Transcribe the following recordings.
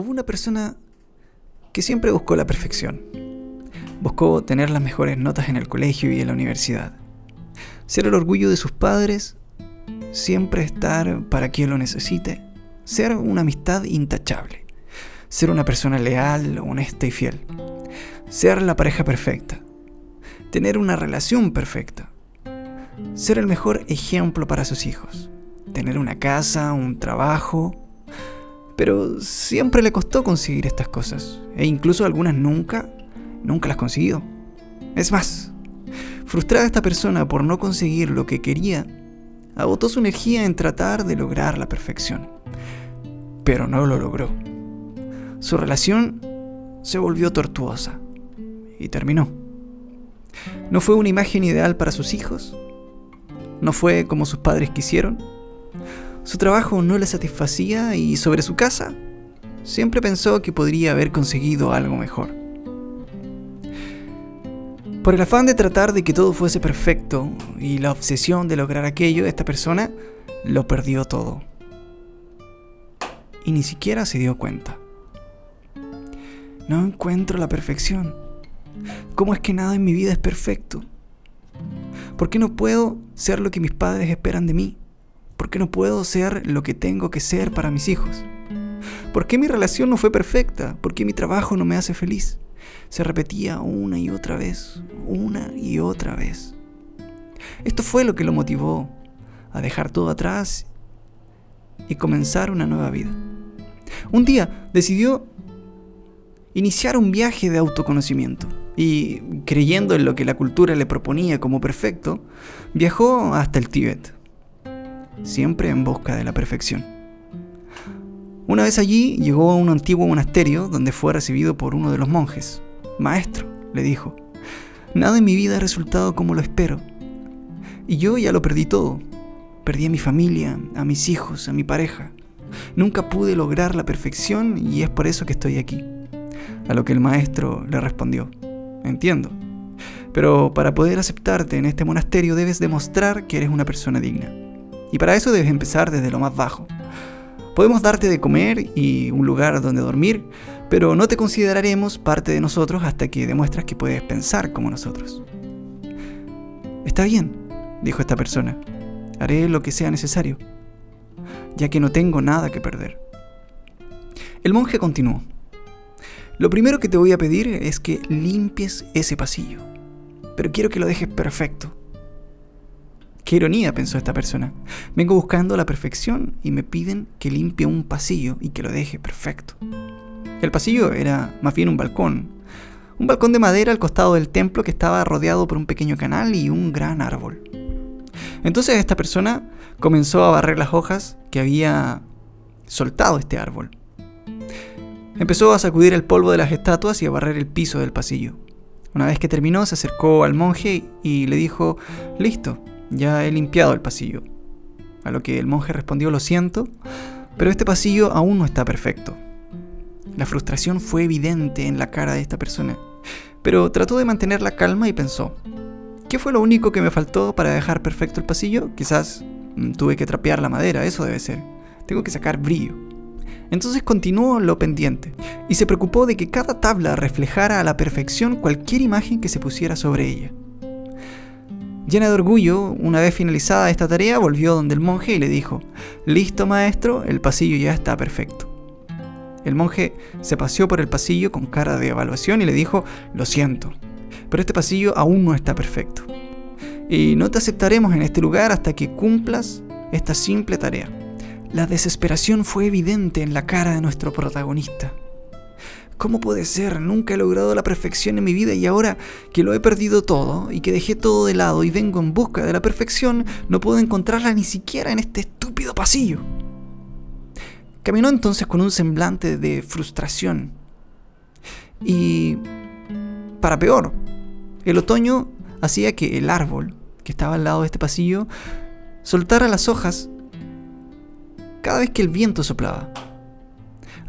Hubo una persona que siempre buscó la perfección. Buscó tener las mejores notas en el colegio y en la universidad. Ser el orgullo de sus padres, siempre estar para quien lo necesite, ser una amistad intachable, ser una persona leal, honesta y fiel, ser la pareja perfecta, tener una relación perfecta, ser el mejor ejemplo para sus hijos, tener una casa, un trabajo, pero siempre le costó conseguir estas cosas, e incluso algunas nunca, nunca las consiguió. Es más, frustrada esta persona por no conseguir lo que quería, agotó su energía en tratar de lograr la perfección, pero no lo logró. Su relación se volvió tortuosa y terminó. No fue una imagen ideal para sus hijos, no fue como sus padres quisieron, su trabajo no le satisfacía y sobre su casa siempre pensó que podría haber conseguido algo mejor. Por el afán de tratar de que todo fuese perfecto y la obsesión de lograr aquello, esta persona lo perdió todo. Y ni siquiera se dio cuenta. No encuentro la perfección. ¿Cómo es que nada en mi vida es perfecto? ¿Por qué no puedo ser lo que mis padres esperan de mí? ¿Por qué no puedo ser lo que tengo que ser para mis hijos? ¿Por qué mi relación no fue perfecta? ¿Por qué mi trabajo no me hace feliz? Se repetía una y otra vez, una y otra vez. Esto fue lo que lo motivó a dejar todo atrás y comenzar una nueva vida. Un día decidió iniciar un viaje de autoconocimiento y, creyendo en lo que la cultura le proponía como perfecto, viajó hasta el Tíbet, siempre en busca de la perfección. Una vez allí llegó a un antiguo monasterio donde fue recibido por uno de los monjes. Maestro, le dijo, nada en mi vida ha resultado como lo espero. Y yo ya lo perdí todo. Perdí a mi familia, a mis hijos, a mi pareja. Nunca pude lograr la perfección y es por eso que estoy aquí. A lo que el maestro le respondió, entiendo. Pero para poder aceptarte en este monasterio debes demostrar que eres una persona digna. Y para eso debes empezar desde lo más bajo. Podemos darte de comer y un lugar donde dormir, pero no te consideraremos parte de nosotros hasta que demuestras que puedes pensar como nosotros. Está bien, dijo esta persona. Haré lo que sea necesario, ya que no tengo nada que perder. El monje continuó. Lo primero que te voy a pedir es que limpies ese pasillo, pero quiero que lo dejes perfecto. Qué ironía, pensó esta persona. Vengo buscando la perfección y me piden que limpie un pasillo y que lo deje perfecto. El pasillo era más bien un balcón. Un balcón de madera al costado del templo que estaba rodeado por un pequeño canal y un gran árbol. Entonces esta persona comenzó a barrer las hojas que había soltado este árbol. Empezó a sacudir el polvo de las estatuas y a barrer el piso del pasillo. Una vez que terminó, se acercó al monje y le dijo, listo, ya he limpiado el pasillo. A lo que el monje respondió, lo siento, pero este pasillo aún no está perfecto. La frustración fue evidente en la cara de esta persona, pero trató de mantener la calma y pensó, ¿qué fue lo único que me faltó para dejar perfecto el pasillo? Quizás mm, tuve que trapear la madera, eso debe ser. Tengo que sacar brillo. Entonces continuó lo pendiente y se preocupó de que cada tabla reflejara a la perfección cualquier imagen que se pusiera sobre ella. Llena de orgullo, una vez finalizada esta tarea, volvió donde el monje y le dijo, Listo maestro, el pasillo ya está perfecto. El monje se paseó por el pasillo con cara de evaluación y le dijo, Lo siento, pero este pasillo aún no está perfecto. Y no te aceptaremos en este lugar hasta que cumplas esta simple tarea. La desesperación fue evidente en la cara de nuestro protagonista. ¿Cómo puede ser? Nunca he logrado la perfección en mi vida y ahora que lo he perdido todo y que dejé todo de lado y vengo en busca de la perfección, no puedo encontrarla ni siquiera en este estúpido pasillo. Caminó entonces con un semblante de frustración. Y, para peor, el otoño hacía que el árbol que estaba al lado de este pasillo soltara las hojas cada vez que el viento soplaba.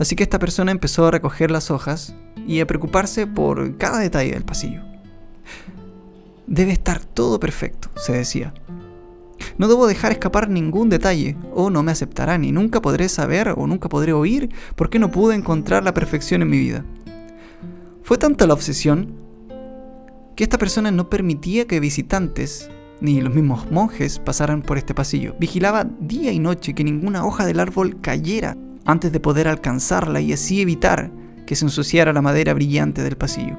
Así que esta persona empezó a recoger las hojas y a preocuparse por cada detalle del pasillo. Debe estar todo perfecto, se decía. No debo dejar escapar ningún detalle, o no me aceptarán y nunca podré saber o nunca podré oír por qué no pude encontrar la perfección en mi vida. Fue tanta la obsesión que esta persona no permitía que visitantes ni los mismos monjes pasaran por este pasillo. Vigilaba día y noche que ninguna hoja del árbol cayera antes de poder alcanzarla y así evitar que se ensuciara la madera brillante del pasillo.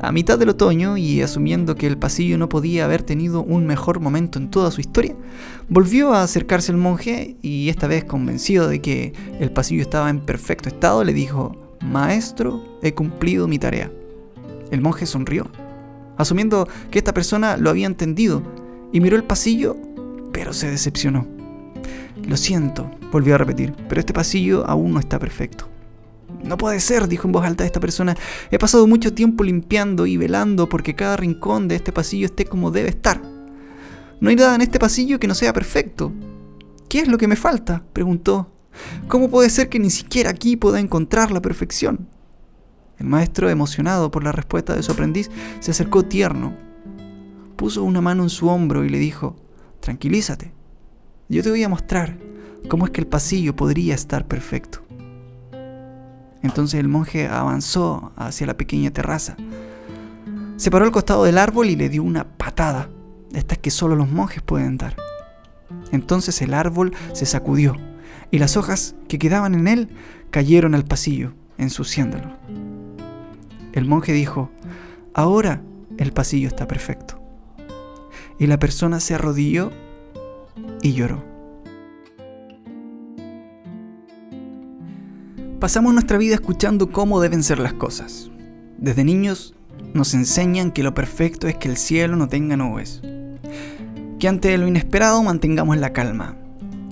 A mitad del otoño, y asumiendo que el pasillo no podía haber tenido un mejor momento en toda su historia, volvió a acercarse al monje y esta vez convencido de que el pasillo estaba en perfecto estado, le dijo, Maestro, he cumplido mi tarea. El monje sonrió, asumiendo que esta persona lo había entendido, y miró el pasillo, pero se decepcionó. Lo siento, volvió a repetir, pero este pasillo aún no está perfecto. No puede ser, dijo en voz alta esta persona. He pasado mucho tiempo limpiando y velando porque cada rincón de este pasillo esté como debe estar. No hay nada en este pasillo que no sea perfecto. ¿Qué es lo que me falta? preguntó. ¿Cómo puede ser que ni siquiera aquí pueda encontrar la perfección? El maestro, emocionado por la respuesta de su aprendiz, se acercó tierno. Puso una mano en su hombro y le dijo, Tranquilízate. Yo te voy a mostrar cómo es que el pasillo podría estar perfecto. Entonces el monje avanzó hacia la pequeña terraza. Se paró al costado del árbol y le dio una patada, de estas que solo los monjes pueden dar. Entonces el árbol se sacudió y las hojas que quedaban en él cayeron al pasillo, ensuciándolo. El monje dijo, ahora el pasillo está perfecto. Y la persona se arrodilló y lloró. Pasamos nuestra vida escuchando cómo deben ser las cosas. Desde niños nos enseñan que lo perfecto es que el cielo no tenga nubes. Que ante lo inesperado mantengamos la calma.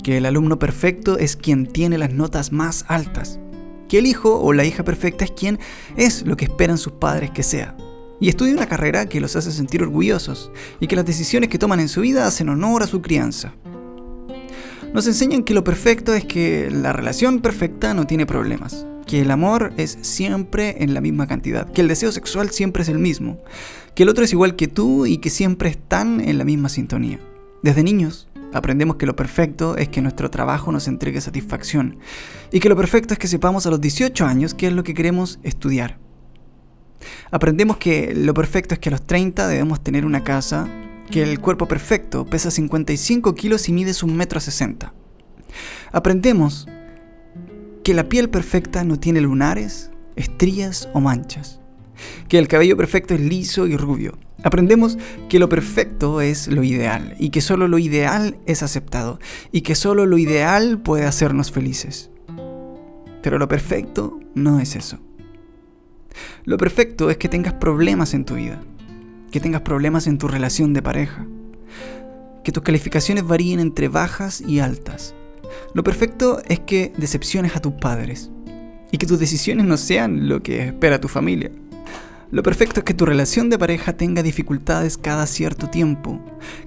Que el alumno perfecto es quien tiene las notas más altas. Que el hijo o la hija perfecta es quien es lo que esperan sus padres que sea. Y estudia una carrera que los hace sentir orgullosos y que las decisiones que toman en su vida hacen honor a su crianza nos enseñan que lo perfecto es que la relación perfecta no tiene problemas, que el amor es siempre en la misma cantidad, que el deseo sexual siempre es el mismo, que el otro es igual que tú y que siempre están en la misma sintonía. Desde niños aprendemos que lo perfecto es que nuestro trabajo nos entregue satisfacción y que lo perfecto es que sepamos a los 18 años qué es lo que queremos estudiar. Aprendemos que lo perfecto es que a los 30 debemos tener una casa, que el cuerpo perfecto pesa 55 kilos y mide un metro sesenta. Aprendemos que la piel perfecta no tiene lunares, estrías o manchas. Que el cabello perfecto es liso y rubio. Aprendemos que lo perfecto es lo ideal y que solo lo ideal es aceptado y que solo lo ideal puede hacernos felices. Pero lo perfecto no es eso. Lo perfecto es que tengas problemas en tu vida, que tengas problemas en tu relación de pareja, que tus calificaciones varíen entre bajas y altas. Lo perfecto es que decepciones a tus padres y que tus decisiones no sean lo que espera tu familia. Lo perfecto es que tu relación de pareja tenga dificultades cada cierto tiempo,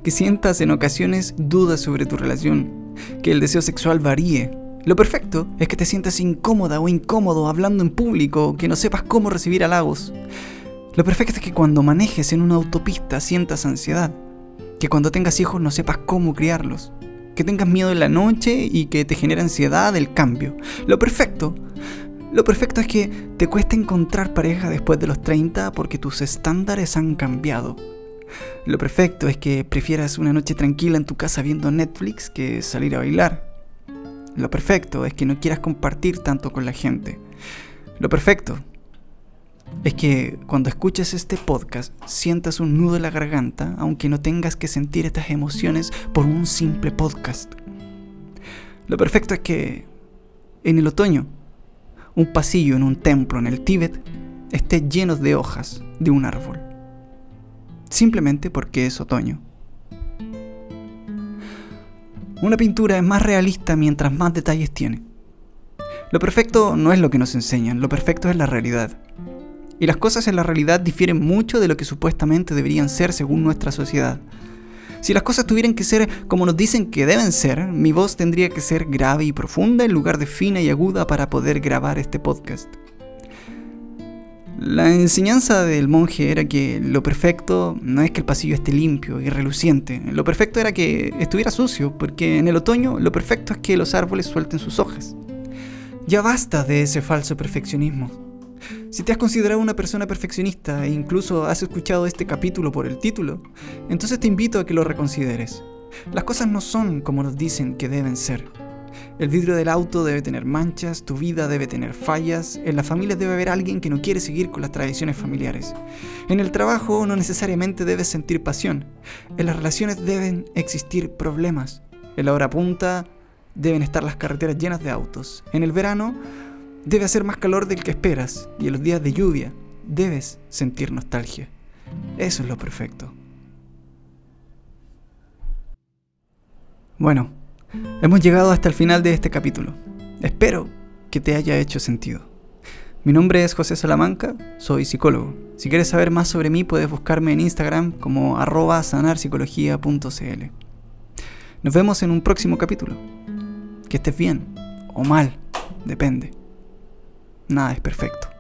que sientas en ocasiones dudas sobre tu relación, que el deseo sexual varíe. Lo perfecto es que te sientas incómoda o incómodo hablando en público, que no sepas cómo recibir halagos, lo perfecto es que cuando manejes en una autopista sientas ansiedad, que cuando tengas hijos no sepas cómo criarlos, que tengas miedo en la noche y que te genere ansiedad el cambio. Lo perfecto, lo perfecto es que te cueste encontrar pareja después de los 30 porque tus estándares han cambiado. Lo perfecto es que prefieras una noche tranquila en tu casa viendo Netflix que salir a bailar. Lo perfecto es que no quieras compartir tanto con la gente. Lo perfecto es que cuando escuches este podcast sientas un nudo en la garganta, aunque no tengas que sentir estas emociones por un simple podcast. Lo perfecto es que en el otoño, un pasillo en un templo en el Tíbet esté lleno de hojas de un árbol. Simplemente porque es otoño. Una pintura es más realista mientras más detalles tiene. Lo perfecto no es lo que nos enseñan, lo perfecto es la realidad. Y las cosas en la realidad difieren mucho de lo que supuestamente deberían ser según nuestra sociedad. Si las cosas tuvieran que ser como nos dicen que deben ser, mi voz tendría que ser grave y profunda en lugar de fina y aguda para poder grabar este podcast. La enseñanza del monje era que lo perfecto no es que el pasillo esté limpio y reluciente, lo perfecto era que estuviera sucio, porque en el otoño lo perfecto es que los árboles suelten sus hojas. Ya basta de ese falso perfeccionismo. Si te has considerado una persona perfeccionista e incluso has escuchado este capítulo por el título, entonces te invito a que lo reconsideres. Las cosas no son como nos dicen que deben ser. El vidrio del auto debe tener manchas, tu vida debe tener fallas, en la familia debe haber alguien que no quiere seguir con las tradiciones familiares. En el trabajo no necesariamente debes sentir pasión. En las relaciones deben existir problemas. En la hora punta deben estar las carreteras llenas de autos. En el verano debe hacer más calor del que esperas y en los días de lluvia debes sentir nostalgia. Eso es lo perfecto. Bueno, Hemos llegado hasta el final de este capítulo. Espero que te haya hecho sentido. Mi nombre es José Salamanca, soy psicólogo. Si quieres saber más sobre mí puedes buscarme en Instagram como arroba sanarpsicología.cl. Nos vemos en un próximo capítulo. Que estés bien o mal, depende. Nada es perfecto.